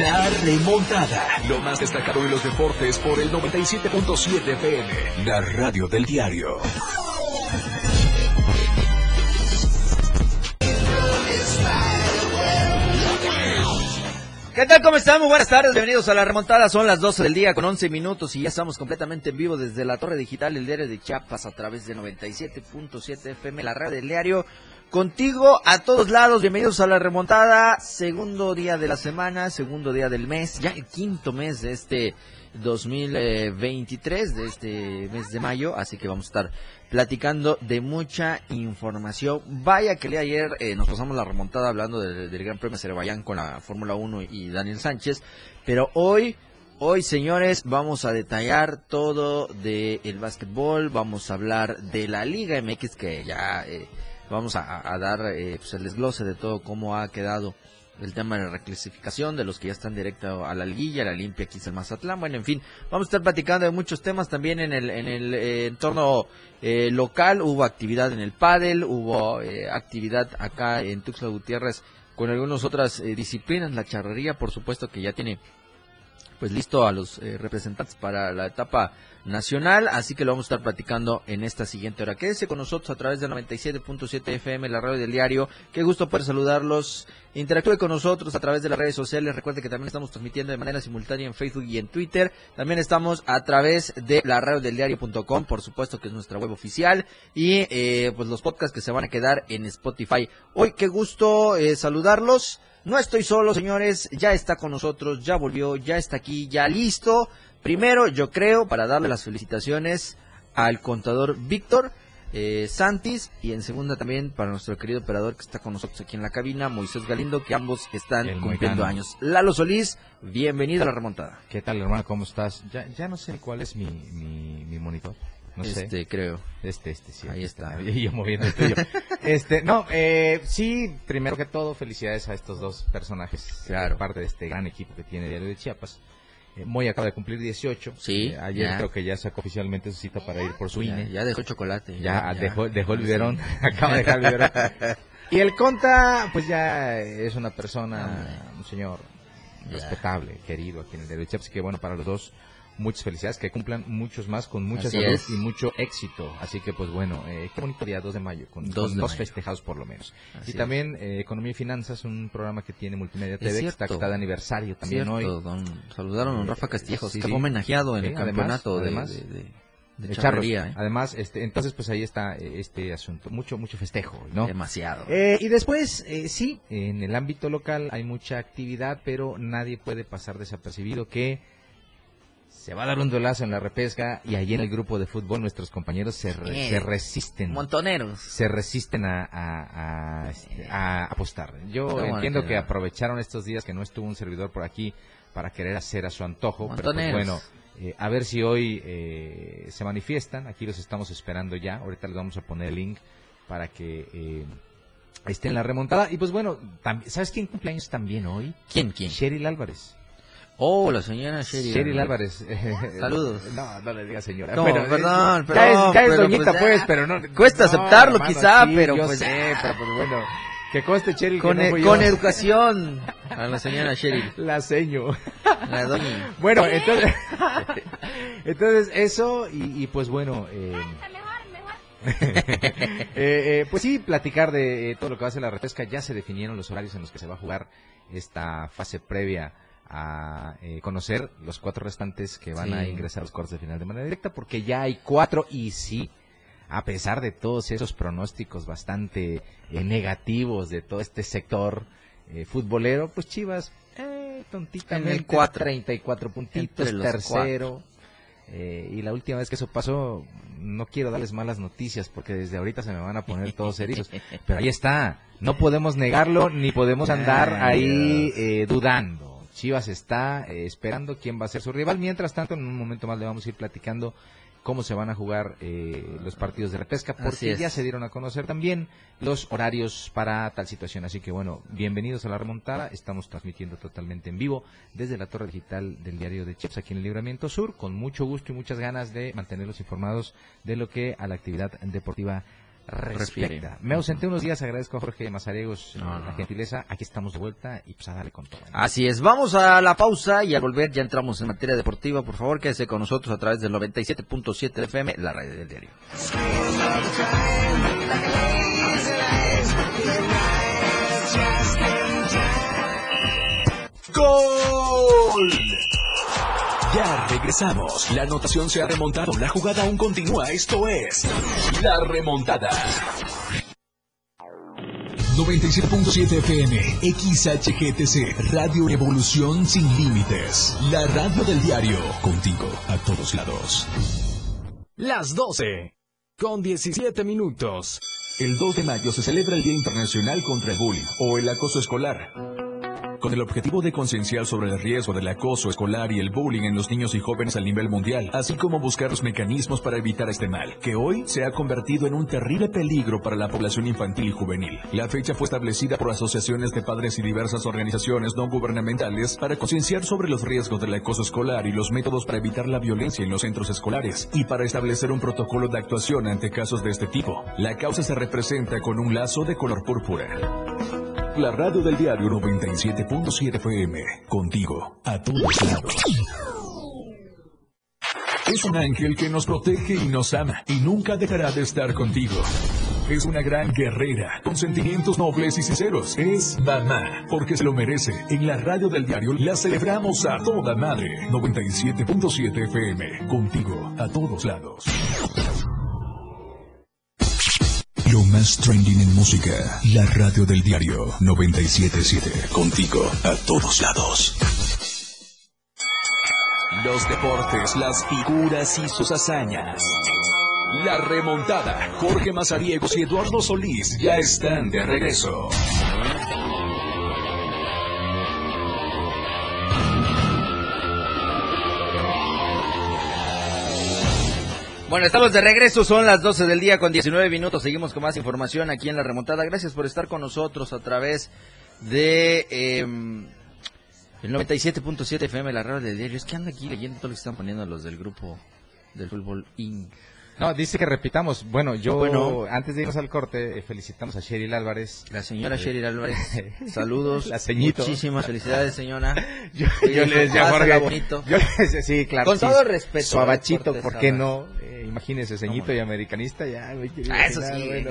La remontada. Lo más destacado de los deportes por el 97.7 FM. La radio del diario. ¿Qué tal? ¿Cómo están? Muy buenas tardes. Bienvenidos a la remontada. Son las 12 del día con 11 minutos y ya estamos completamente en vivo desde la torre digital del diario de Chiapas a través de 97.7 FM, la radio del diario. Contigo a todos lados. Bienvenidos a la remontada. Segundo día de la semana, segundo día del mes, ya el quinto mes de este 2023, de este mes de mayo. Así que vamos a estar platicando de mucha información. Vaya que le ayer eh, nos pasamos la remontada hablando del, Gran Premio Azerbaiyán con la Fórmula 1 y Daniel Sánchez, pero hoy Hoy, señores, vamos a detallar todo del el básquetbol, vamos a hablar de la Liga MX que ya eh, vamos a, a dar eh, pues el desglose de todo cómo ha quedado el tema de la reclasificación, de los que ya están directo a la liguilla, la limpia aquí es el Mazatlán, bueno, en fin, vamos a estar platicando de muchos temas también en el, en el eh, entorno eh, local, hubo actividad en el pádel, hubo eh, actividad acá en Tuxtla Gutiérrez con algunas otras eh, disciplinas, la charrería, por supuesto que ya tiene pues listo a los eh, representantes para la etapa nacional, así que lo vamos a estar platicando en esta siguiente hora. Quédese con nosotros a través del 97.7 FM, la radio del diario. Qué gusto poder saludarlos. Interactúe con nosotros a través de las redes sociales. Recuerde que también estamos transmitiendo de manera simultánea en Facebook y en Twitter. También estamos a través de la radio del diario.com, por supuesto que es nuestra web oficial. Y eh, pues los podcasts que se van a quedar en Spotify. Hoy qué gusto eh, saludarlos. No estoy solo, señores, ya está con nosotros, ya volvió, ya está aquí, ya listo. Primero, yo creo, para darle las felicitaciones al contador Víctor eh, Santis y en segunda también para nuestro querido operador que está con nosotros aquí en la cabina, Moisés Galindo, que ambos están El cumpliendo Moicano. años. Lalo Solís, bienvenido a la remontada. ¿Qué tal, hermano? ¿Cómo estás? Ya, ya no sé cuál es mi, mi, mi monitor. No sé. este, creo. Este, este, sí. Ahí aquí está. Y yo moviendo el tuyo. Este, no, eh, sí, primero que todo, felicidades a estos dos personajes. Claro. eh, Parte de este gran equipo que tiene Diario de Chiapas. Eh, Moy acaba de cumplir 18. Sí, Eh, ayer ya. creo que ya sacó oficialmente su cita para ir por su INE. ya dejó chocolate. Ya, dejó, dejó el biberón. Acaba de dejar el biberón. Y el Conta, pues ya es una persona, un señor respetable, querido aquí en el Diario de Chiapas. Así que bueno, para los dos, muchas felicidades, que cumplan muchos más con mucha Así salud es. y mucho éxito. Así que pues bueno, eh, qué bonito día, 2 de mayo, con, 2 con de dos mayo. festejados por lo menos. Así y también eh, Economía y Finanzas, un programa que tiene Multimedia TV, que está, está de aniversario también Cierto, hoy. don, saludaron a don Rafa Castillejos, Sí, que sí. fue homenajeado en el además, campeonato de- además. de, de, de De charros. charrería, ¿eh? Además, este, entonces pues ahí está eh, este asunto, mucho, mucho festejo, ¿no? Demasiado. Eh, y después, eh, sí, en el ámbito local hay mucha actividad, pero nadie puede pasar desapercibido que se va a dar un duelazo en la repesca y allí en el grupo de fútbol nuestros compañeros se, re- Sí. se resisten. Montoneros. Se resisten a, a- a, este, a apostar. Yo entiendo que aprovecharon estos días que no estuvo un servidor por aquí para querer hacer a su antojo. Pero pues, Montoneros. bueno, eh, a ver si hoy eh, se manifiestan. Aquí los estamos esperando ya. Ahorita les vamos a poner el link para que eh, esté en la remontada. Y pues bueno, ¿sabes quién cumpleaños también hoy? ¿Quién, quién? Cheryl Álvarez. Oh, la señora Sherry. Cheryl Álvarez. Saludos. No, no le diga señora. No, perdón, eh, perdón, Ya es, ya es pero doñita, pues, pues, ya. pero no. Cuesta no, aceptarlo, hermano, quizá, sí, pero yo pues, sé, ya. pero pues bueno. Que conste, Cheryl, Con, que no e- fui con yo. educación a la señora Sherry. La seño. La doña. Bueno, entonces, entonces eso y, y, pues bueno, eh, eh, eh, pues sí, platicar de eh, todo lo que va a ser la repesca. Ya se definieron los horarios en los que se va a jugar esta fase previa a eh, conocer los cuatro restantes que van a ingresar a los cuartos de final de manera directa, porque ya hay cuatro y sí. A pesar de todos esos pronósticos bastante eh, negativos de todo este sector eh, futbolero, pues Chivas, eh, tontitamente, En el cuatro. 34 puntitos, tercero. Eh, y la última vez que eso pasó, no quiero darles malas noticias porque desde ahorita se me van a poner todos serios. Pero ahí está, no podemos negarlo ni podemos andar ahí eh, dudando. Chivas está eh, esperando quién va a ser su rival. Mientras tanto, en un momento más le vamos a ir platicando cómo se van a jugar eh, los partidos de repesca, porque ya se dieron a conocer también los horarios para tal situación. Así que bueno, bienvenidos a la remontada. Estamos transmitiendo totalmente en vivo desde la torre digital del diario de Chips aquí en el Libramiento Sur, con mucho gusto y muchas ganas de mantenerlos informados de lo que a la actividad deportiva respeta. Me ausenté unos días, agradezco a Jorge Mazariegos eh, No, no, la no. gentileza. Aquí estamos de vuelta y pues a darle con todo. Así es, vamos a la pausa y al volver ya entramos en materia deportiva. Por favor, quédese con nosotros a través del 97.7 de FM, la radio del diario. ¡Gol! Ya regresamos. La anotación se ha remontado. La jugada aún continúa. Esto es La Remontada. 97.7 FM, XHGTC, Radio Evolución Sin Límites. La radio del diario, contigo a todos lados. Las 12. Con 17 minutos. El 2 de mayo se celebra el Día Internacional contra el Bullying o el Acoso Escolar. Con el objetivo de concienciar sobre el riesgo del acoso escolar y el bullying en los niños y jóvenes a nivel mundial, así como buscar los mecanismos para evitar este mal, que hoy se ha convertido en un terrible peligro para la población infantil y juvenil. La fecha fue establecida por asociaciones de padres y diversas organizaciones no gubernamentales para concienciar sobre los riesgos del acoso escolar y los métodos para evitar la violencia en los centros escolares y para establecer un protocolo de actuación ante casos de este tipo. La causa se representa con un lazo de color púrpura. La radio del diario 97.7 FM. Contigo, a todos lados. Es un ángel que nos protege y nos ama y nunca dejará de estar contigo. Es una gran guerrera, con sentimientos nobles y sinceros. Es mamá, porque se lo merece. En la radio del diario la celebramos a toda madre. 97.7 FM. Contigo, a todos lados. Lo más trending en música. La radio del diario 977. Contigo a todos lados. Los deportes, las figuras y sus hazañas. La remontada. Jorge Mazariegos y Eduardo Solís ya están de regreso. Bueno, estamos de regreso, son las 12 del día con 19 minutos. Seguimos con más información aquí en la remontada. Gracias por estar con nosotros a través de eh, el 97.7 FM, la radio del diario. Es que anda aquí leyendo todo lo que están poniendo los del grupo del fútbol Inc. No, dice que repitamos. Bueno, yo Bueno. antes de irnos al corte, eh, felicitamos a Sheryl Álvarez. La señora Sheryl Álvarez, saludos. La ceñito. Muchísimas felicidades, señora. Yo, yo le decía Jorge, yo le decía, sí, claro. Con sí, todo respeto, Suavachito, ¿por qué no? Imagínese, ceñito y americanista, ya, me Ah, eso sí, bueno.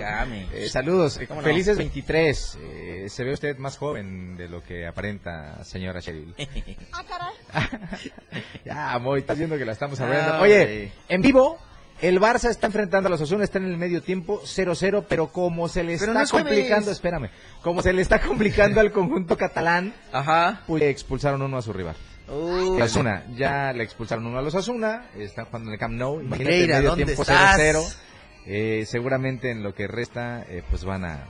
Eh, saludos, felices 23. Eh, se ve usted más joven de lo que aparenta, señora Sheryl. ya, Moy, estás viendo que la estamos hablando. Ah, Oye, en vivo, el Barça está enfrentando a los Osasuna, está en el medio tiempo 0-0, pero como se le Pero está no es jueves. complicando, espérame, como se le está complicando al conjunto catalán, Ajá. pues expulsaron uno a su rival. Uy. Osasuna, ya le expulsaron uno a los Osasuna, están jugando en el Camp Nou, imagínate Negreira, medio ¿dónde tiempo estás? 0-0. Eh, seguramente en lo que resta, eh, pues van a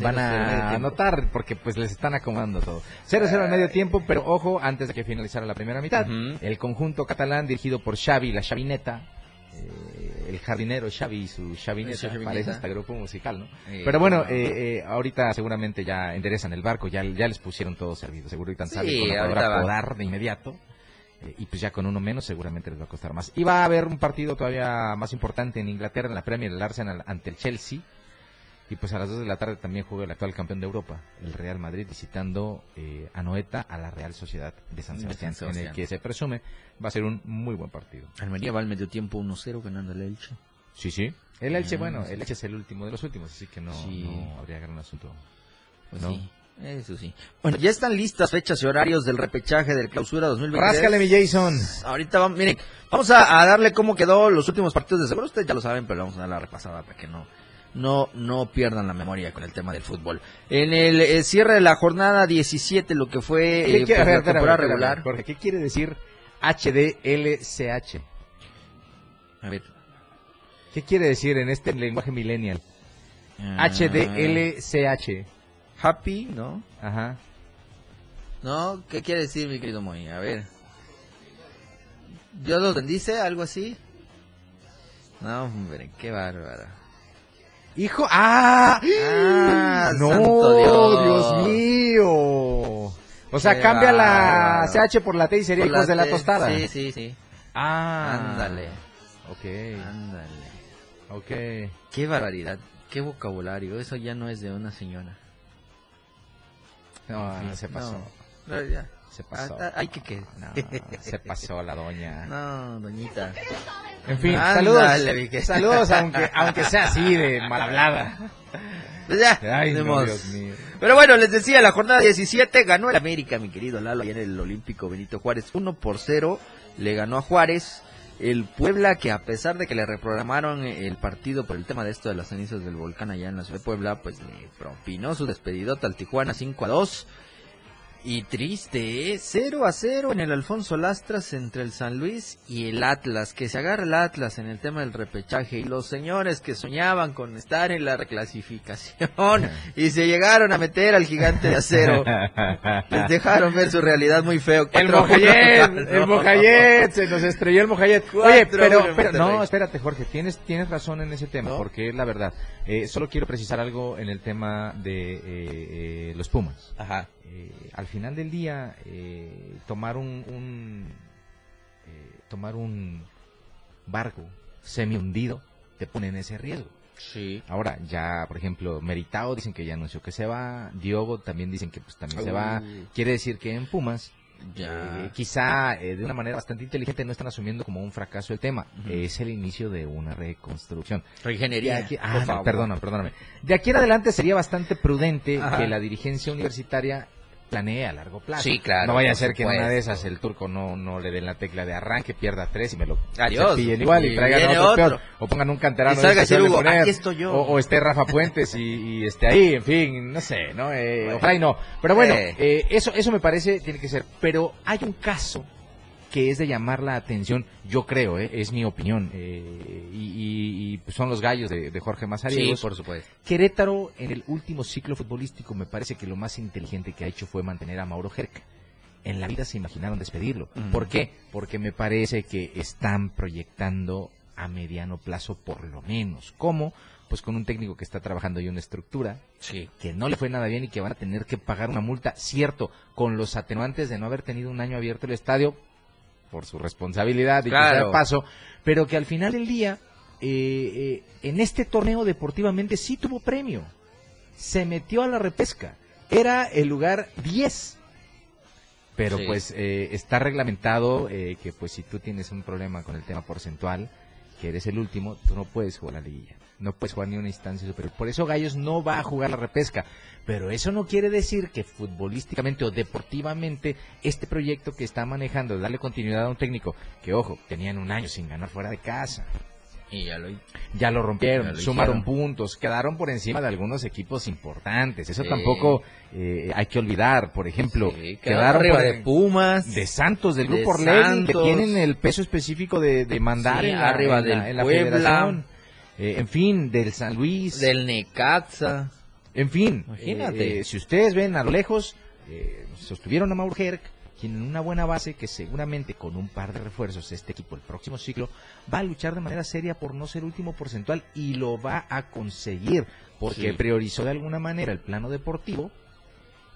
van a anotar porque pues les están acomodando todo. 0-0 al medio tiempo, pero ojo, antes de que finalizara la primera mitad, Ujú. el conjunto catalán dirigido por Xavi, la Xavineta, eh, el jardinero Xavi y su Xavineta, parece hasta grupo musical, ¿no? Eh, Pero bueno, no. eh, eh, ahorita seguramente ya enderezan el barco, ya, ya les pusieron todo servido, seguro y tan Sí, sabe con la ahorita palabra va. podar de inmediato. eh, y pues ya con uno menos seguramente les va a costar más. Y va a haber un partido todavía más importante en Inglaterra, en la Premier, el Arsenal ante el Chelsea. Y pues a las 2 de la tarde también juega el actual campeón de Europa, el Real Madrid, visitando eh, a Noeta a la Real Sociedad de San De Sebastián, en el que se presume va a ser un muy buen partido. Almería va al medio tiempo 1-0 ganando el Elche. Sí, sí. El Elche, Ah, bueno, el Elche es el último de los últimos, así que no, Sí. no habría gran asunto. Pues No. sí, eso sí. Bueno, ya están listas fechas y horarios del repechaje del clausura 2023. Ráscale, mi Jason. Ahorita vamos, miren, vamos a, a darle cómo quedó los últimos partidos de seguro. Ustedes ya lo saben, pero vamos a dar la repasada para que no, no, no pierdan la memoria con el tema del fútbol. En el eh, cierre de la jornada 17, lo que fue ¿Qué eh, pues, ver, la temporada regular. Jorge, ¿qué quiere decir HDLCH? A ver. ¿Qué quiere decir en este lenguaje millennial? ah, HDLCH. Happy, ¿no? Ajá. No, ¿qué quiere decir, mi querido Moy? A ver. ¿Yo lo dice algo así? No, hombre, qué bárbaro. Hijo, ¡ah! Ah, no, Dios. Dios mío. O sea, Qué cambia la. CH por la T y sería Por hijos de la tostada. Sí, sí, sí. Ah. Ándale. Ok. Ándale. Ok. Qué barbaridad, qué vocabulario. Eso ya no es de una señora. No, En fin, se pasó. no, no, ya. Se pasó. Ah, Hay que que. No, se pasó la doña. No, doñita. En fin, saludos. Saludos, aunque, aunque sea así de mal hablada. Pues ya, Ay, no. Dios mío. Pero bueno, les decía, la jornada 17 ganó el América, mi querido Lalo, allá en el Olímpico Benito Juárez. 1 por 0 le ganó a Juárez. El Puebla, que a pesar de que le reprogramaron el partido por el tema de esto de las cenizas del volcán allá en la ciudad de Puebla, pues le propinó su despedidota al Tijuana 5 a 2. Y triste, ¿eh? 0 a 0 en el Alfonso Lastras entre el San Luis y el Atlas. Que se agarra el Atlas en el tema del repechaje. Y los señores que soñaban con estar en la reclasificación y se llegaron a meter al gigante de acero. Les dejaron ver su realidad muy feo. El 4 a uno. Mojayet, el. Mojayet, se nos estrelló el Mojayet. Oye, pero, no, espérate, Jorge, tienes, tienes razón en ese tema, ¿No? porque es la verdad. Eh, solo quiero precisar algo en el tema de eh, eh, los Pumas. Ajá. Eh, al final del día, eh, tomar un, un, eh, tomar un barco semi hundido te pone en ese riesgo. Sí. Ahora, ya, por ejemplo, Meritao dicen que ya anunció que se va, Diogo también dicen que pues también se va. Quiere decir que en Pumas, Ya. eh, quizá eh, de una manera bastante inteligente no están asumiendo como un fracaso el tema. Es el inicio de una reconstrucción. Aquí- por ah, no, perdóname, perdóname. De aquí en adelante sería bastante prudente Ajá. que la dirigencia universitaria planee a largo plazo. Sí, claro, No vaya a ser que en una de esas el turco no, no le den la tecla de arranque, pierda tres y me lo Adiós. igual y, traigan otro, otro. peor. O pongan un canterano. Y de Hugo, poner. aquí estoy yo. O, o esté Rafa Puentes y, y esté ahí, en fin, no sé, ¿no? Eh, Bueno. Ojalá y no. Pero bueno, Eh. eh, eso, eso me parece tiene que ser. Pero hay un caso que es de llamar la atención, yo creo, eh, es mi opinión, eh, y, y- y, son los gallos de, de Jorge Sí, Mazariegos. por supuesto. Querétaro en el último ciclo futbolístico me parece que lo más inteligente que ha hecho fue mantener a Mauro Jerca. En la vida se imaginaron despedirlo. ¿Por qué? Porque me parece que están proyectando a mediano plazo por lo menos. ¿Cómo? Pues con un técnico que está trabajando ya una estructura, Sí. que no le fue nada bien y que van a tener que pagar una multa, cierto, con los atenuantes de no haber tenido un año abierto el estadio por su responsabilidad y Claro. de paso, pero que al final del día, eh, eh, en este torneo deportivamente sí tuvo premio. Se metió a la repesca. Era el lugar 10. Pero Sí. pues eh, está reglamentado eh, que pues si tú tienes un problema con el tema porcentual, que eres el último, tú no puedes jugar la liguilla. No puedes jugar ni una instancia superior. Por eso Gallos no va a jugar la repesca. Pero eso no quiere decir que futbolísticamente o deportivamente este proyecto que está manejando, darle continuidad a un técnico, que ojo, tenían un año sin ganar fuera de casa. Y ya lo Ya lo rompieron, Ya lo sumaron hicieron. puntos, quedaron por encima de algunos equipos importantes. Eso Sí. tampoco eh, hay que olvidar. Por ejemplo, Sí, quedaron arriba de Pumas. de Santos, del De grupo Orlegui, que tienen el peso específico de, de mandar Sí, en la, arriba en la- del en la Puebla. federación. Eh, en fin, del San Luis. del Necaxa. En fin, Imagínate. eh, si ustedes ven a lo lejos, eh, sostuvieron a Mauro Herc, quien en una buena base que seguramente con un par de refuerzos este equipo el próximo ciclo va a luchar de manera seria por no ser último porcentual y lo va a conseguir porque Sí. priorizó de alguna manera el plano deportivo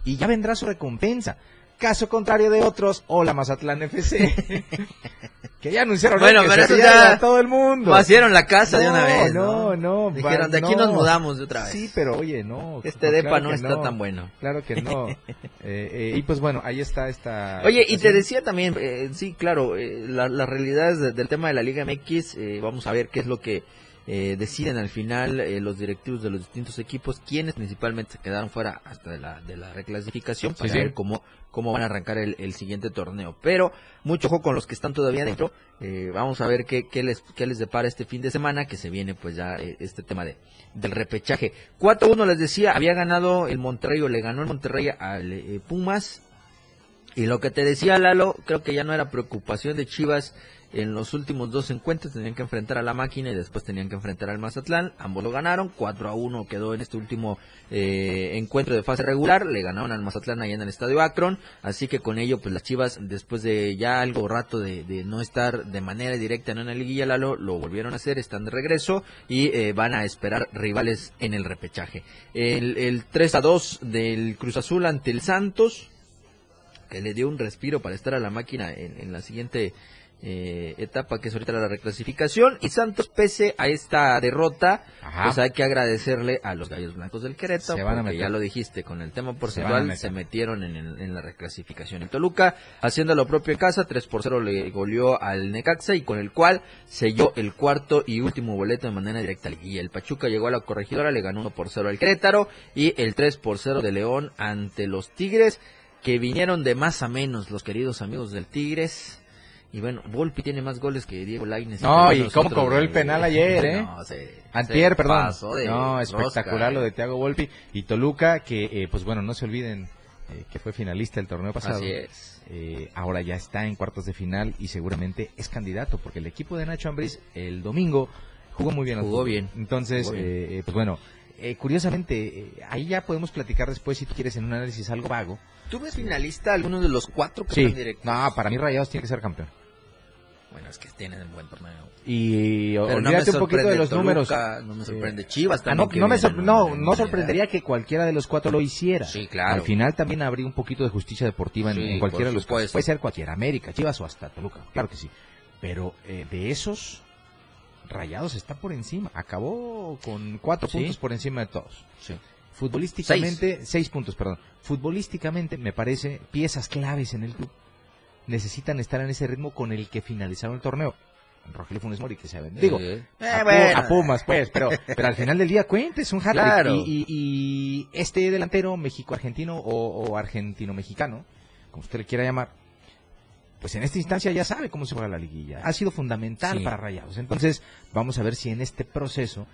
y ya vendrá su recompensa. Caso contrario de otros, hola Mazatlán FC, que ya anunciaron Bueno, que pero se eso ya a todo el mundo. Vaciaron la casa de una No, vez. no, no, va- Dijeron, de aquí no. nos mudamos de otra vez. Sí, pero oye, no. Este no, depa claro no está tan bueno. Claro que no. Eh, eh, y pues bueno, ahí está esta. Oye, y te situación. decía también, eh, sí, claro, eh, la- las realidades de- del tema de la Liga MX, eh, vamos a ver qué es lo que eh, deciden al final eh, los directivos de los distintos equipos, quienes principalmente se quedaron fuera hasta de la, de la reclasificación, para Sí, sí. ver cómo, cómo van a arrancar el, el siguiente torneo. Pero mucho ojo con los que están todavía dentro, eh, vamos a ver qué, qué, les, qué les depara este fin de semana, que se viene pues ya eh, este tema de del repechaje. 4-1 les decía, había ganado el Monterrey o le ganó el Monterrey al eh, Pumas, y lo que te decía Lalo, creo que ya no era preocupación de Chivas en los últimos dos encuentros, tenían que enfrentar a la máquina y después tenían que enfrentar al Mazatlán, ambos lo ganaron, 4 a 1 quedó en este último eh, encuentro de fase regular, le ganaron al Mazatlán allá en el estadio Akron, así que con ello pues las Chivas después de ya algo rato de, de no estar de manera directa en una liguilla Lalo, lo volvieron a hacer, están de regreso y eh, van a esperar rivales en el repechaje. El, el 3 a 2 del Cruz Azul ante el Santos, que le dio un respiro para estar a la máquina en, en la siguiente eh, etapa que es ahorita la reclasificación y Santos pese a esta derrota Ajá. pues hay que agradecerle a los Gallos Blancos del Querétaro Se van a meter. ya lo dijiste con el tema porcentual meter. se, metieron en, el- en la reclasificación en Toluca haciendo lo propio en casa 3 por 0 le goleó al Necaxa y con el cual selló el cuarto y último boleto de manera directa al Guilla el Pachuca llegó a la corregidora le ganó 1 por 0 al Querétaro y el 3 por 0 de León ante los Tigres que vinieron de más a menos los queridos amigos del Tigres. Y bueno, Volpi tiene más goles que Diego Lainez. No, y cómo cobró el penal ayer, ¿eh? No, se- Antier, se perdón. No, rosca, espectacular lo eh. de Thiago Volpi y Toluca, que eh, pues bueno, no se olviden eh, que fue finalista el torneo pasado. Así es. Eh, ahora ya está en cuartos de final y seguramente es candidato, porque el equipo de Nacho Ambriz el domingo jugó muy bien. Jugó bien. Entonces, Jugó bien. eh, eh, pues bueno, eh, curiosamente, eh, ahí ya podemos platicar después, si tú quieres, en un análisis algo vago. ¿Tú ves finalista alguno de los cuatro que Sí, están directos? no, para mí Rayados tiene que ser campeón. Bueno, es que tienen un buen torneo. Y Pero no olvídate un poquito de los números. No me sorprende Chivas Ah, también. no, no, me sor- no, sorprendería que cualquiera de los cuatro lo hiciera. Sí, claro. Al final también habría un poquito de justicia deportiva en, Sí, en cualquiera de los supuesto. Puede ser cualquiera, América, Chivas o hasta Toluca, claro que sí. Pero eh, de esos, Rayados está por encima. Acabó con cuatro Sí. puntos por encima de todos. Sí. Futbolísticamente, seis. puntos, perdón. Futbolísticamente, me parece, piezas claves en el club necesitan estar en ese ritmo con el que finalizaron el torneo. Rogelio Funes Mori, que se ha vendido. Digo, Eh, a, bueno. a Pumas, pues, pero, pero al final del día cuenta, es un hat Claro. y, y- y este delantero México-argentino o, o argentino-mexicano, como usted le quiera llamar, pues en esta instancia ya sabe cómo se juega la liguilla. Ha sido fundamental Sí. para Rayados. Entonces, vamos a ver si en este proceso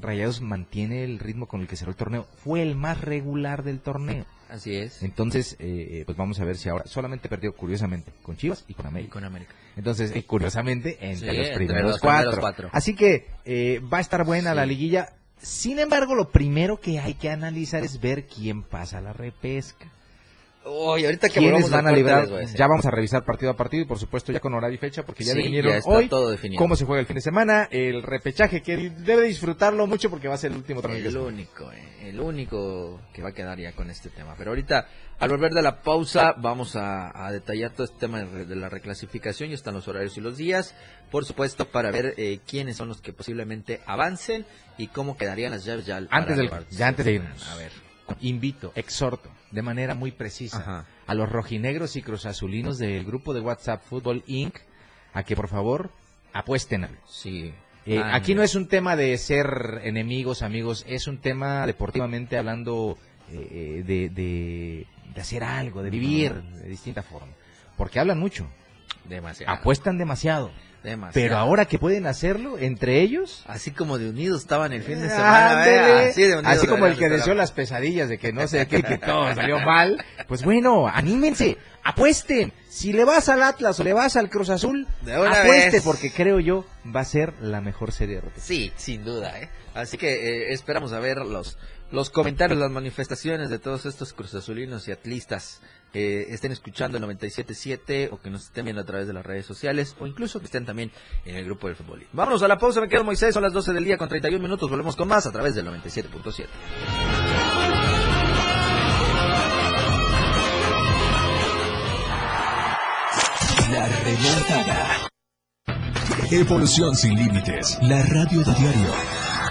Rayados mantiene el ritmo con el que cerró el torneo. Fue el más regular del torneo. Así es. Entonces, eh, eh, pues vamos a ver si ahora solamente perdió curiosamente con Chivas y con Y América. con América. Entonces, eh, curiosamente, entre Sí, los entre primeros, los cuatro. primeros cuatro. Así que eh, va a estar buena Sí. la liguilla. Sin embargo, lo primero que hay que analizar es ver quién pasa la repesca. Uy, ahorita que ¿Quiénes van a librar? Ya vamos a revisar partido a partido y por supuesto ya con horario y fecha porque ya Sí, definieron ya está hoy todo definido. cómo se juega el fin de semana, el repechaje que debe disfrutarlo mucho porque va a ser el último torneo. El único, eh, el único que va a quedar ya con este tema. Pero ahorita, al volver de la pausa, vamos a, a detallar todo este tema de, de la reclasificación. Ya están los horarios y los días, por supuesto, para ver eh, quiénes son los que posiblemente avancen y cómo quedarían las llaves ya. Antes del- ya antes de irnos. A ver. Invito, exhorto, de manera muy precisa, Ajá. a los rojinegros y cruzazulinos del grupo de WhatsApp Fútbol Inc. a que por favor apuesten algo. Sí. Eh, Ah, aquí no es un tema de ser enemigos, amigos, es un tema deportivamente hablando eh, de, de, de hacer algo, de vivir de distinta forma. Porque hablan mucho, Demasiado. apuestan demasiado, demasiado. pero ahora que pueden hacerlo entre ellos, Así como de unidos estaban el fin de semana. Ándele. ¿verdad? Así, de unidos Así como el que deseó las pesadillas de que no sé qué, que todo salió mal. Pues bueno, anímense, apuesten. Si le vas al Atlas o le vas al Cruz Azul, De apueste, vez. porque creo yo va a ser la mejor serie de. Sí, sin duda, ¿eh? Así que eh, esperamos a ver los, los comentarios, las manifestaciones de todos estos cruzazulinos y atlistas que estén escuchando el 97.7 o que nos estén viendo a través de las redes sociales o incluso que estén también en el grupo del fútbol. Vámonos a la pausa, me quedo Moisés, son las 12 del día con 31 minutos, volvemos con más a través del 97.7. La remontada. Evolución sin límites. La radio de diario.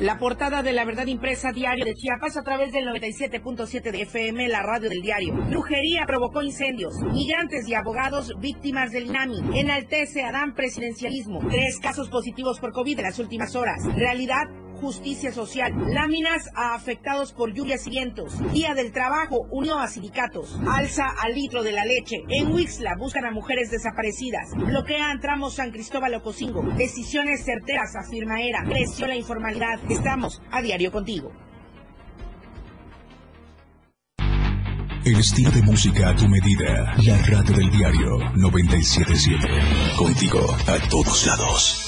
La portada de la verdad impresa diario de Chiapas a través del 97.7 de FM, la radio del diario. Brujería provocó incendios. Migrantes y abogados víctimas del INAMI. Enaltece Adán presidencialismo. Tres casos positivos por COVID en las últimas horas. Realidad justicia social. Láminas a afectados por lluvias y vientos. Día del trabajo unió a sindicatos. Alza al litro de la leche. En Wixla buscan a mujeres desaparecidas. Bloquean tramos San Cristóbal Ocosingo. Decisiones certeras, afirma ERA. Creció la informalidad. Estamos a diario contigo. El estilo de música a tu medida. La radio del diario 977. Contigo a todos lados.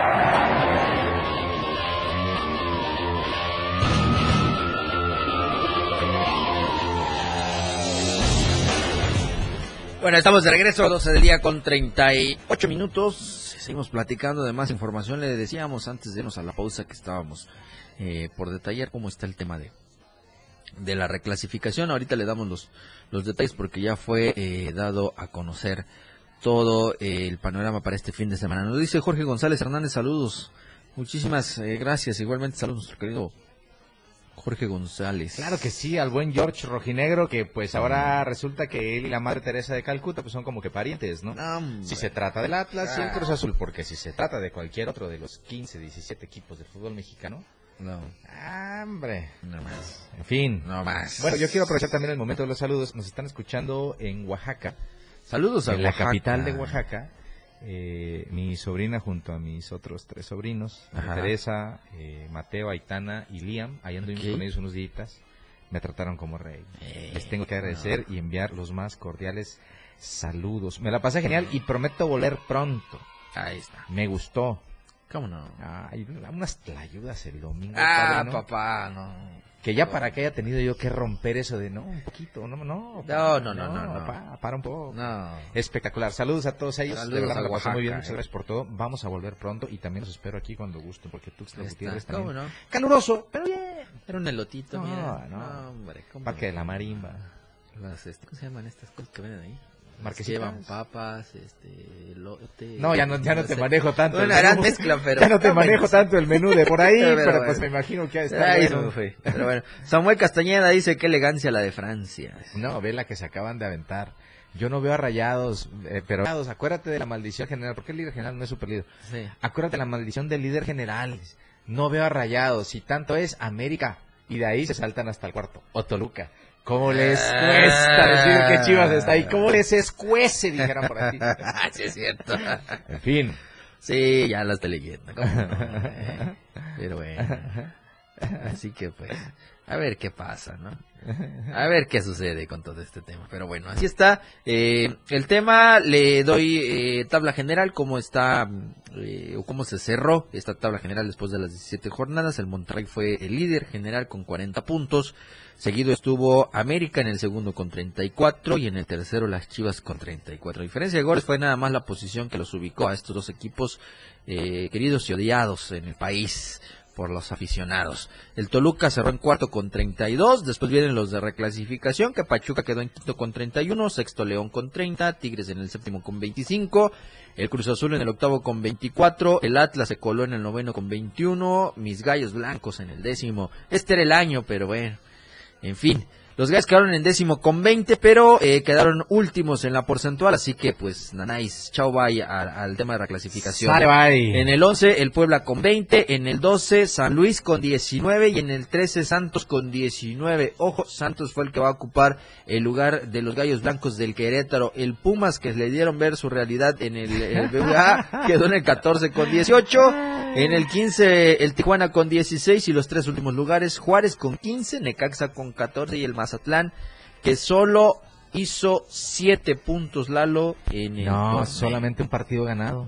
Bueno, estamos de regreso, 12 del día con 38 minutos. Seguimos platicando de más información. Le decíamos antes de irnos a la pausa que estábamos eh, por detallar cómo está el tema de, de la reclasificación. Ahorita le damos los, los detalles porque ya fue eh, dado a conocer todo eh, el panorama para este fin de semana. Nos dice Jorge González Hernández, saludos. Muchísimas eh, gracias. Igualmente saludos a nuestro querido Jorge González. Claro que sí, al buen George Rojinegro, que pues ahora resulta que él y la Madre Teresa de Calcuta pues son como que parientes, ¿no? Hombre. Si se trata del Atlas y el Ah. Cruz Azul, porque si se trata de cualquier otro de los 15, 17 equipos del fútbol mexicano, No, hombre. no más. En fin. No más. Bueno, yo quiero aprovechar también el momento de los saludos. Nos están escuchando en Oaxaca, Saludos a en la capital de Oaxaca. Eh, mi sobrina junto a mis otros tres sobrinos, Ajá. Teresa, eh, Mateo, Aitana y Liam, ahí anduvimos Ok. con ellos unos días, me trataron como rey. Eh, Les tengo que agradecer y enviar los más cordiales saludos. Me la pasé genial y prometo volver pronto. Ahí está. Me gustó. ¿Cómo no? Ay, unas tlayudas el domingo. Ah, padre, ¿no? papá, no. Que ya para que haya tenido yo que romper eso de no, un poquito, no, no. No, no, no, no, no. pa, para un poco. No. Espectacular. Saludos a todos ellos. Saludos a pasé muy bien. Oaxaca, Muchas eh. gracias por todo. Vamos a volver pronto y también los espero aquí cuando gusten porque Tuxtla. Gutiérrez ¿Cómo también. no? Caluroso, pero bien. Era un elotito, No, mira. no. hombre, ¿cómo Parque de no? la Marimba. Las, este, ¿Cómo se llaman estas cosas que venden ahí? Llevan papas, este, elote. No, ya no, ya no te sé. manejo tanto. Bueno, menú. mezcla, pero. Ya no te manejo tanto el menú de por ahí, Pero pero, bueno. pues me imagino que ha Ay, bueno. Pero bueno, Samuel Castañeda dice qué elegancia la de Francia. No, ve la que se acaban de aventar. Yo no veo a rayados, eh, pero rayados, acuérdate de la maldición general, porque el líder general no es super líder. Sí. Acuérdate de la maldición del líder general. No veo a rayados, y tanto es América. Y de ahí se saltan hasta el cuarto. O Toluca. ¿Cómo les cuesta decir que Chivas está ahí? ¿Cómo les escuece? Dijeran por aquí. sí, es cierto. En fin. Sí, ya la estoy leyendo. ¿cómo no? Eh, Pero bueno. Así que pues, a ver qué pasa, ¿no? A ver qué sucede con todo este tema. Pero bueno, así está. Eh, el tema, le doy eh, tabla general, cómo está, eh, o cómo se cerró esta tabla general después de las 17 jornadas. El Monterrey fue el líder general con 40 puntos. Seguido estuvo América en el segundo con 34 y en el tercero las Chivas con 34. La diferencia de goles fue nada más la posición que los ubicó a estos dos equipos eh, queridos y odiados en el país por los aficionados. El Toluca cerró en cuarto con 32, después vienen los de reclasificación, que Pachuca quedó en quinto con 31, sexto León con 30, Tigres en el séptimo con 25, el Cruz Azul en el octavo con 24, el Atlas se coló en el noveno con 21, mis gallos blancos en el décimo. Este era el año, pero bueno, en fin. Los Gallos quedaron en décimo con 20, pero eh, quedaron últimos en la porcentual, así que pues nanáis, chao bye al tema de la clasificación. Sale, bye. En el 11 el Puebla con 20, en el 12 San Luis con 19 y en el 13 Santos con 19. Ojo, Santos fue el que va a ocupar el lugar de los Gallos Blancos del Querétaro. El Pumas que le dieron ver su realidad en el, el quedó en el 14 con 18. En el 15 el Tijuana con 16 y los tres últimos lugares Juárez con 15, Necaxa con 14 y el Mazatlán que solo hizo siete puntos Lalo en el No, torneo. solamente un partido ganado.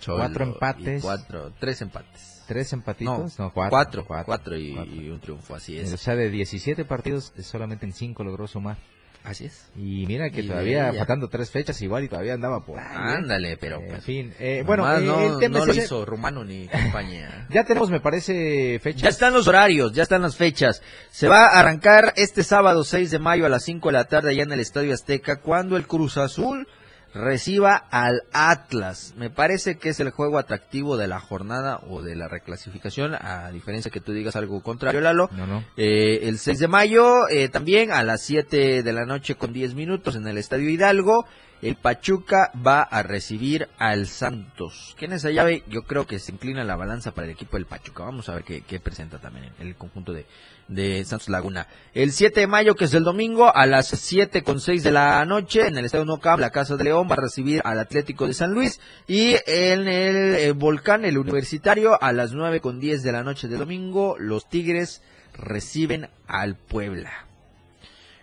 Solo cuatro empates. cuatro, tres empates. Tres empatitos. No, No, cuatro. cuatro, cuatro, cuatro y, cuatro. y un triunfo, así O es. sea, de 17 partidos, solamente en 5 logró sumar. Así es. Y mira que Y todavía, faltando tres fechas, igual y todavía andaba por ahí. ¿eh? Ándale, pero Eh, pues, en fin. eh, bueno, eh, no, el tema no lo ese. hizo Rumano ni compañía. Ya tenemos, me parece, fecha. Ya están los horarios, ya están las fechas. Se va a arrancar este sábado 6 de mayo a las 5 de la tarde allá en el Estadio Azteca cuando el Cruz Azul reciba al Atlas. Me parece que es el juego atractivo de la jornada o de la reclasificación, a diferencia que tú digas algo contrario, Lalo. No, no. Eh, el 6 de mayo, eh, también a las 7 de la noche con 10 minutos en el Estadio Hidalgo, el Pachuca va a recibir al Santos. ¿Quién es esa llave? Yo creo que se inclina la balanza para el equipo del Pachuca. Vamos a ver qué, qué presenta también el conjunto de, de Santos Laguna. El 7 de mayo, que es el domingo, a las 7 con 6 de la noche, en el Estadio No Camp, la Casa de León va a recibir al Atlético de San Luis. Y en el eh, Volcán, el Universitario, a las 9 con 10 de la noche de domingo, los Tigres reciben al Puebla.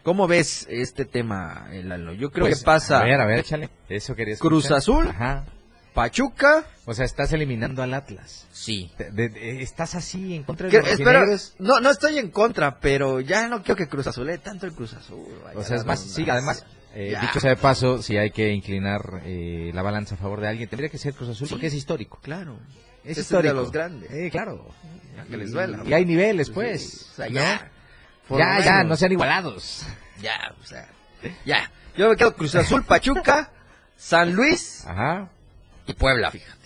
¿Cómo ves este tema, Lalo? Yo creo Pues, que pasa A ver, a ver, échale. Eso quería escuchar. Cruz Azul. Ajá. Pachuca. O sea, estás eliminando al Atlas. Sí. De- de- de- estás así en contra de los espera, no, no estoy en contra, pero ya no quiero que Cruz Azul, tanto el Cruz Azul. vaya O sea, es más, sí, además, eh, dicho sea de paso, si hay que inclinar eh, la balanza a favor de alguien, tendría que ser Cruz Azul Sí. porque es histórico. Claro. Es Ese histórico. de los grandes. Eh, claro. Ya que les duela. Y hay niveles, Sí, pues. o sea, ¿no? ya. Ya, ya, no sean igualados. Ya, o sea, ya. Yo me quedo Cruz Azul, Pachuca, San Luis Ajá. Y Puebla, fíjate.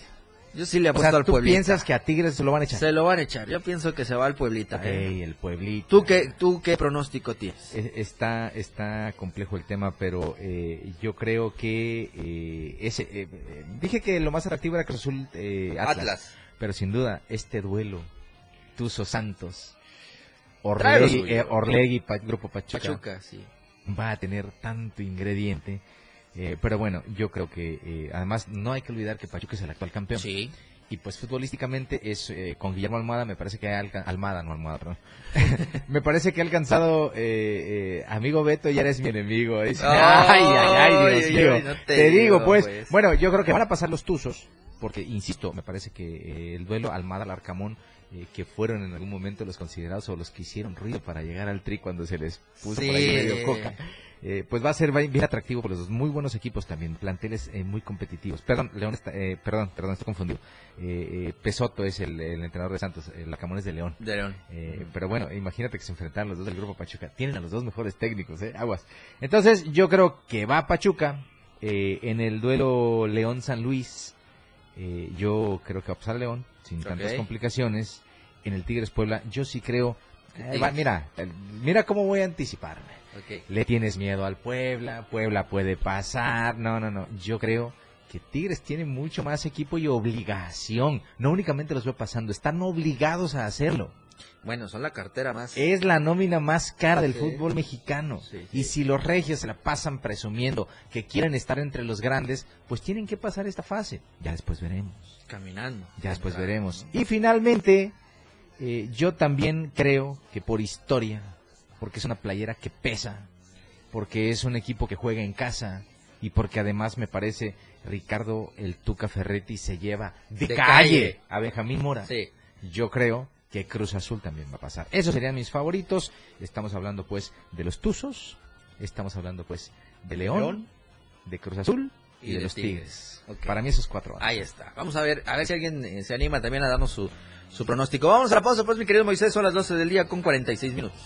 Yo sí le O apuesto sea, al tú Pueblita. piensas que a Tigres se lo van a echar. Se lo van a echar. Yo pienso que se va al Pueblita. ¿eh? Ey, el pueblito. ¿Tú qué, ¿Tú qué pronóstico tienes? Eh, Está, está complejo el tema, pero eh, yo creo que eh, ese, eh, dije que lo más atractivo era Cruz Azul eh, Atlas, Atlas. pero sin duda este duelo Tuzo Santos Orlegui, Orlegui, Pa- Grupo Pachuca, Pachuca, sí. va a tener tanto ingrediente, eh, pero bueno, yo creo que eh, además no hay que olvidar que Pachuca es el actual campeón Sí. y pues futbolísticamente es eh, con Guillermo Almada me parece que ha Almada no Almada perdón me parece que ha alcanzado eh, eh, amigo Beto ya eres mi enemigo dice. ay ay ay Dios mío no te te, digo, digo, pues, pues. bueno yo creo que van a pasar los tuzos porque insisto me parece que eh, el duelo Almada Larcamón eh, que fueron en algún momento los considerados o los que hicieron ruido para llegar al tri cuando se les puso por ahí medio coca eh, pues va a ser bien atractivo por los dos. Muy buenos equipos también, planteles eh, muy competitivos. Perdón, León está, eh, perdón, perdón, estoy confundido. Eh, eh, Pesoto es el, el entrenador de Santos, el Lacamón es de León. De León. Eh, pero bueno, imagínate que se enfrentaron los dos del grupo Pachuca. Tienen a los dos mejores técnicos, ¿eh? Aguas. Entonces, yo creo que va Pachuca eh, en el duelo León-San Luis. eh, yo creo que va a pasar León, sin tantas complicaciones. En el Tigres Puebla, yo sí creo. va, mira, mira cómo voy a anticiparme. Le tienes miedo al Puebla, Puebla puede pasar. No, no, no. Yo creo que Tigres tiene mucho más equipo y obligación. No únicamente los veo pasando, están obligados a hacerlo. Bueno, son la cartera más. Es la nómina más cara del fútbol mexicano. Sí, sí. Y si los regios se la pasan presumiendo que quieren estar entre los grandes, pues tienen que pasar esta fase. Ya después veremos. Caminando. Ya después veremos. Y finalmente, eh, yo también creo que por historia, porque es una playera que pesa, porque es un equipo que juega en casa y porque además me parece Ricardo el Tuca Ferretti se lleva de, De calle, calle. a Benjamín Mora. Sí. Yo creo que Cruz Azul también va a pasar. Esos serían mis favoritos. Estamos hablando pues de los Tuzos, estamos hablando pues de León, León. de Cruz Azul y, Y de, de los Tigres. Para mí esos cuatro. Ahí está. Vamos a ver, a ver si alguien eh, se anima también a darnos su, su pronóstico. Vamos a la pausa, pues, mi querido Moisés. Son las 12 del día con 46 minutos.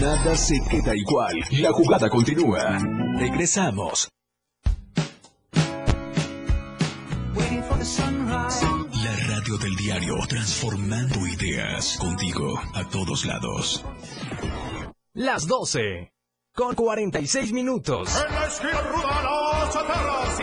Nada se queda igual. La jugada continúa. Regresamos. La radio del diario, transformando ideas contigo a todos lados. Las 12. Con 46 minutos. En la esquina los y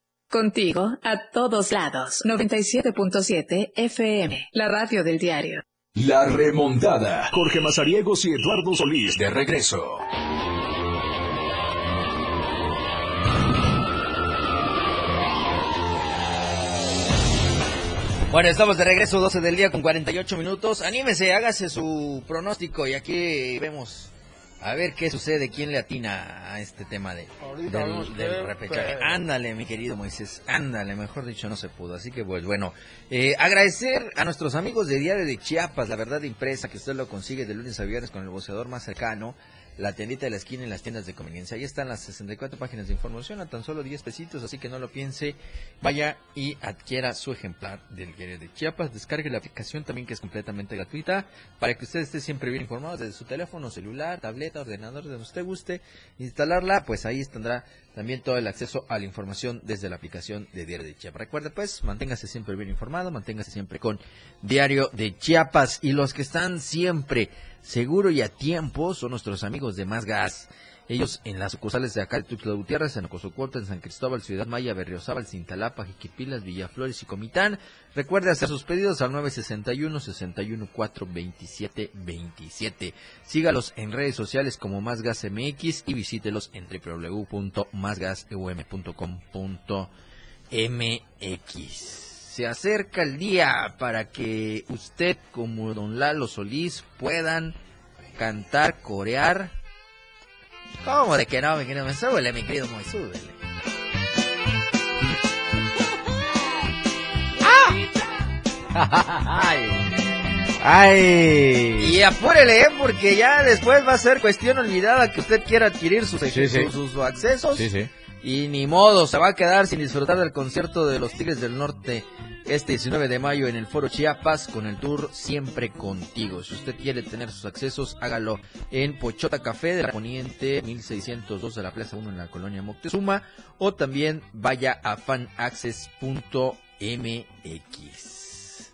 Contigo a todos lados. 97.7 FM, la radio del diario. La remontada. Jorge Mazariegos y Eduardo Solís de regreso. Bueno, estamos de regreso, 12 del día con 48 minutos. Anímese, hágase su pronóstico y aquí vemos a ver qué sucede, quién le atina a este tema de, del, del repechaje. Ándale, mi querido Moisés, ándale, mejor dicho, no se pudo. Así que, pues bueno, eh, agradecer a nuestros amigos de Diario de Chiapas, la verdad impresa, que usted lo consigue de lunes a viernes con el boceador más cercano la tiendita de la esquina y las tiendas de conveniencia. Ahí están las 64 páginas de información a tan solo 10 pesitos, así que no lo piense. Vaya y adquiera su ejemplar del diario de Chiapas. Descargue la aplicación también que es completamente gratuita para que usted esté siempre bien informado desde su teléfono, celular, tableta, ordenador, donde usted guste instalarla. Pues ahí tendrá también todo el acceso a la información desde la aplicación de Diario de Chiapas. Recuerde pues, manténgase siempre bien informado, manténgase siempre con Diario de Chiapas y los que están siempre seguro y a tiempo son nuestros amigos de Más Gas. Ellos en las sucursales de acá de Tuxtla Gutiérrez, en Ocosocuautla, en San Cristóbal, Ciudad Maya, Berriozábal, Cintalapa, Jiquipilas, Villaflores y Comitán. Recuerde hacer sus pedidos al 961-61-427-27. Sígalos en redes sociales como Más Gas MX y visítelos en www.másgaseum.com.mx se acerca el día para que usted como don Lalo Solís puedan cantar, corear. ¿Cómo de que no, mi querido? Me súbele, mi querido súbele. ¡Ah! ¡Ay! Y apúrele, ¿eh? porque ya después va a ser cuestión olvidada que usted quiera adquirir sus, Sí, sí. sus, sus accesos. Sí. Y ni modo, se va a quedar sin disfrutar del concierto de los Tigres del Norte este 19 de mayo en el Foro Chiapas con el tour Siempre Contigo. Si usted quiere tener sus accesos, hágalo en Pochota Café de la Poniente 1602 de la Plaza 1 en la colonia Moctezuma o también vaya a fanaccess.mx.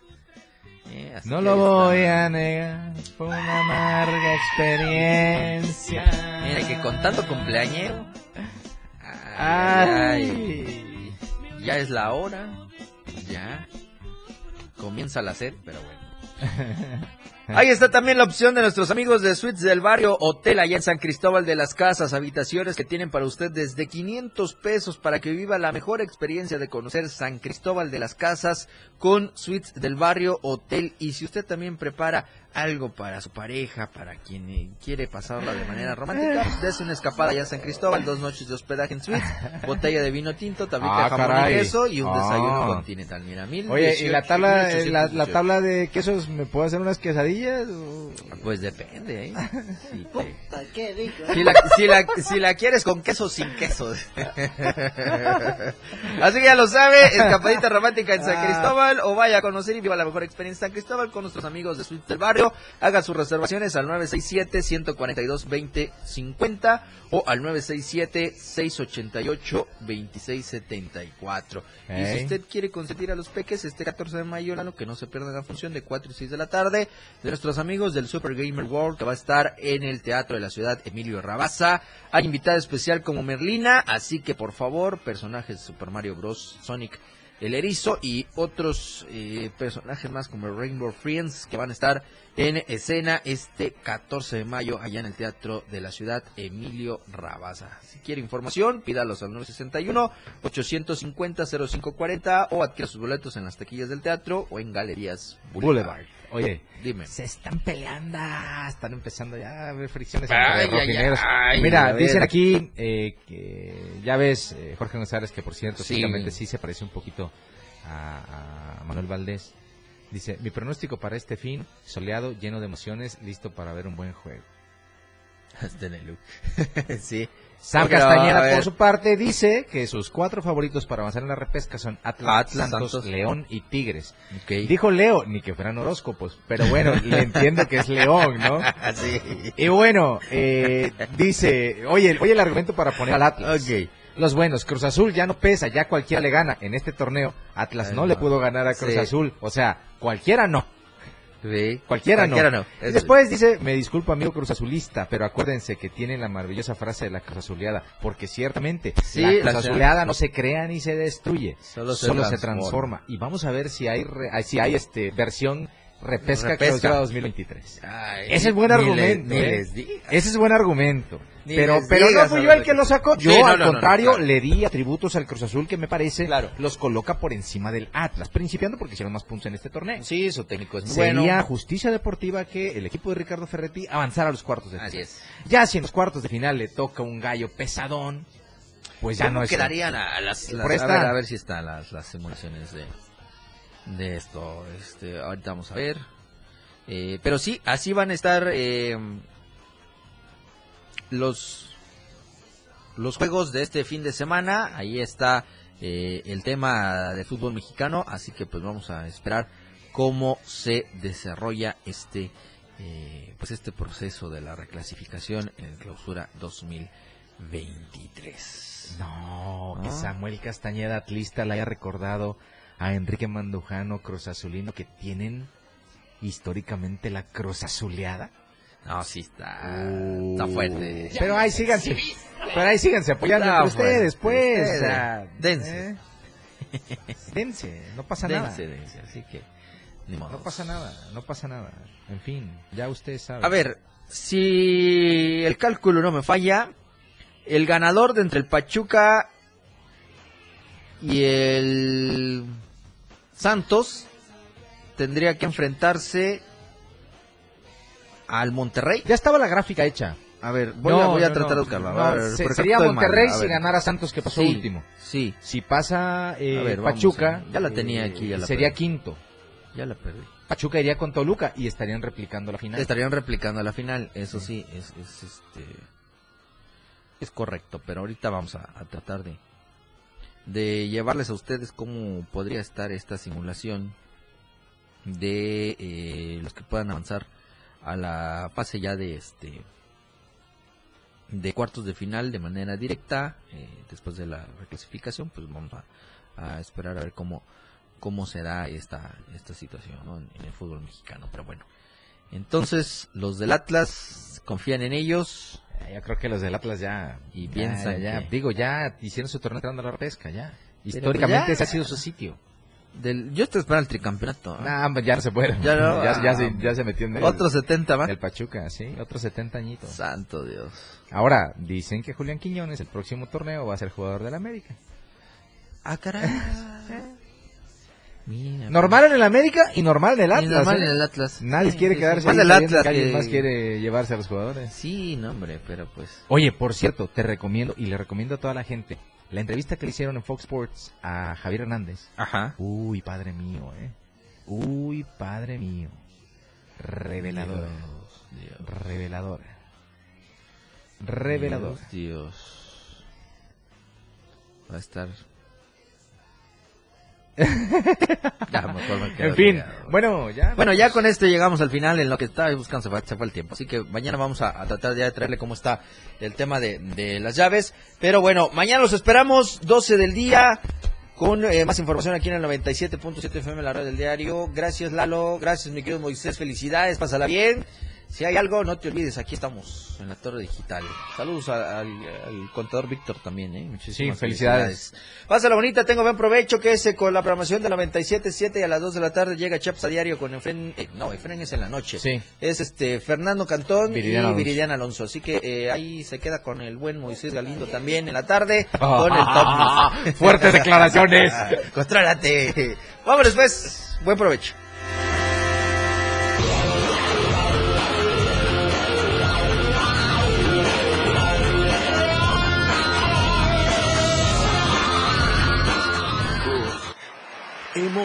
Eh, No lo está. voy a negar, fue una amarga experiencia. Mira que con tanto cumpleañero. Ay. ay, ya es la hora. Comienza la sed, pero bueno. Ahí está también la opción de nuestros amigos de Suites del Barrio Hotel allá en San Cristóbal de las Casas, habitaciones que tienen para usted desde 500 pesos para que viva la mejor experiencia de conocer San Cristóbal de las Casas con Suites del Barrio Hotel. Y si usted también prepara algo para su pareja, para quien quiere pasarla de manera romántica, dése una escapada allá a San Cristóbal, dos noches de hospedaje en Suites, botella de vino tinto, tablita Ah, de jamón caray. y queso y un desayuno continental. Mira, mil Oye, ¿y la tabla, eh, la, la 1818. tabla de quesos, me puedo hacer unas quesadillas? O- Pues depende, ¿eh? Si, te- ¿Qué dijo? si la, si, la, si la quieres con queso o sin queso. Así que ya lo sabe, escapadita romántica en San Ah. Cristóbal o vaya a conocer y viva la mejor experiencia en San Cristóbal con nuestros amigos de Suite del Barrio. Haga sus reservaciones al 967-142-2050 o al 967-688-2674. Y si usted quiere consentir a los peques este 14 de mayo, Lalo, que no se pierda la función de 4 y 6 de la tarde de nuestros amigos del Super Gamer World que va a estar en el Teatro de la Ciudad Emilio Rabasa. Hay invitada especial como Merlina, así que por favor, personajes de Super Mario Bros. Sonic el erizo y otros eh, personajes más como Rainbow Friends que van a estar en escena este 14 de mayo allá en el Teatro de la Ciudad Emilio Rabasa. Si quiere información, pídalos al 961-850-0540 o adquiera sus boletos en las taquillas del teatro o en Galerías. Boulevard. Oye, Dime. se están peleando, están empezando ya a haber fricciones Ay, entre rojineros. Mira, dicen aquí eh, que ya ves, eh, Jorge González, que por cierto, Sí. sí se parece un poquito a, a Manuel Valdés. Dice, mi pronóstico para este fin, soleado, lleno de emociones, listo para ver un buen juego. Este Nelu. sí. Sam Castañeda, por su parte, dice que sus cuatro favoritos para avanzar en la repesca son Atlas, Atlas, Santos, Santos. León y Tigres. Dijo Leo, ni que fueran horóscopos, pero bueno, le entiendo que es León, ¿no? sí. Y bueno, eh, dice, oye, oye el argumento para poner al Atlas. Los buenos, Cruz Azul ya no pesa, ya cualquiera le gana. En este torneo, Atlas Ay, no, no. le pudo ganar a Cruz Sí. Azul. O sea, cualquiera no. Sí. Cualquiera, Cualquiera no. Después dice, me disculpo amigo Cruz Azulista, pero acuérdense que tienen la maravillosa frase de la Cruz Azuleada, porque ciertamente Sí, la Cruz Azuleada no se crea ni se destruye, Solo solo, se se, transforma. transforma. Y vamos a ver si hay re- si hay este versión repesca, Repesca. clausura 2023. Ay, Ese es buen argumento. ¿eh? Ese es buen argumento. Ni pero pero no fui yo el que lo sacó. Yo, Sí, no, al no, no, contrario, claro. le di atributos al Cruz Azul que me parece Claro. los coloca por encima del Atlas, principiando porque hicieron más puntos en este torneo. Sí, su técnico es muy Sería bueno. justicia deportiva que el equipo de Ricardo Ferretti avanzara a los cuartos de final. Así es. Ya si en los cuartos de final le toca un gallo pesadón, pues ya ¿Cómo no es. quedarían a las, las- Por a, ver, a ver si están las, las simulaciones de, de esto. Este, ahorita vamos a ver. Eh, pero sí, así van a estar eh, los, los juegos de este fin de semana. Ahí está eh, el tema de fútbol mexicano. Así que pues vamos a esperar cómo se desarrolla este eh, pues este proceso de la reclasificación en clausura 2023. No, que Ah. Samuel Castañeda Atlista le haya recordado a Enrique Mandujano Cruz Azulino que tienen históricamente la Cruz Azuleada. No, sí está, está fuerte. Pero ahí síganse. Pero ahí síganse apoyando Está entre ustedes, pues. Ustedes, dense. ¿eh? Dense, no pasa Dense, nada. dense, así que ni modo. No pasa nada, no pasa nada. En fin, ya ustedes saben. A ver, si el cálculo no me falla, el ganador de entre el Pachuca y el Santos tendría que enfrentarse al Monterrey. Ya estaba la gráfica hecha. A ver, voy, No, a, voy a no, tratar de buscarla. No, A ver, se- sería Monterrey si ganara Santos que pasó Sí, último. Sí, Si pasa eh, ver, Pachuca, eh, ya la tenía eh, aquí, ya la sería perdí. quinto. ya la perdí. Pachuca iría con Toluca y estarían replicando la final. Estarían replicando a la final, eso sí, es, es, este es correcto, pero ahorita vamos a, a tratar de de llevarles a ustedes cómo podría estar esta simulación de eh, los que puedan avanzar a la fase ya de este de cuartos de final de manera directa eh, después de la reclasificación pues vamos a, a esperar a ver cómo cómo será esta esta situación ¿no? en, en el fútbol mexicano pero bueno entonces los del Atlas confían en ellos Eh, Yo creo que los del Atlas ya Y ya, piensan ya, digo ya hicieron su torneo entrando a la pesca ya. Históricamente ya. ese ha sido su sitio. Del, yo estoy esperando el tricampeonato ¿eh? Nah, ya se puede. Ya no, ya, ya ah, se, ya se metió en el, otros 70 más el Pachuca, sí, otros 70 añitos. santo Dios Ahora, dicen que Julián Quiñones el próximo torneo va a ser jugador del América. ah caray Mira, Normal en el América y normal en el Y Atlas. normal ¿eh? en el Atlas. Nadie quiere sí, quedarse ahí Más del sabiendo Atlas que alguien que- más quiere llevarse a los jugadores. Sí, no, hombre, pero pues. Oye, por cierto, te recomiendo y le recomiendo a toda la gente la entrevista que le hicieron en Fox Sports a Javier Hernández. Ajá. Uy, padre mío, ¿eh? Uy, padre mío. Reveladora. Dios, Reveladora. Reveladora. Dios, Dios. Va a estar. En fin, bueno, ya. Bueno, ya con esto llegamos al final. En lo que estaba buscando se fue, se fue el tiempo. Así que mañana vamos a, a tratar ya de traerle cómo está el tema de, de las llaves. Pero bueno, mañana los esperamos, 12 del día, con eh, más información aquí en el 97.7 FM, la radio del diario. Gracias, Lalo. Gracias, mi querido Moisés. Felicidades, pásala bien. Si hay algo, no te olvides, aquí estamos en la Torre Digital. Saludos a- al, al contador Víctor también, ¿eh? Muchísimas Sí, felicidades. Pásala bonita, tengo buen provecho, que es con la programación de 97.7 y a las 2 de la tarde llega Chaps a diario con Efren, eh, no, Efren es en la noche. Sí. Es este Fernando Cantón Viridiana y. Viridiana Alonso. Así que eh, ahí se queda con el buen Moisés Galindo también en la tarde con el top. Fuertes declaraciones. Contrólate. Vámonos pues, buen provecho.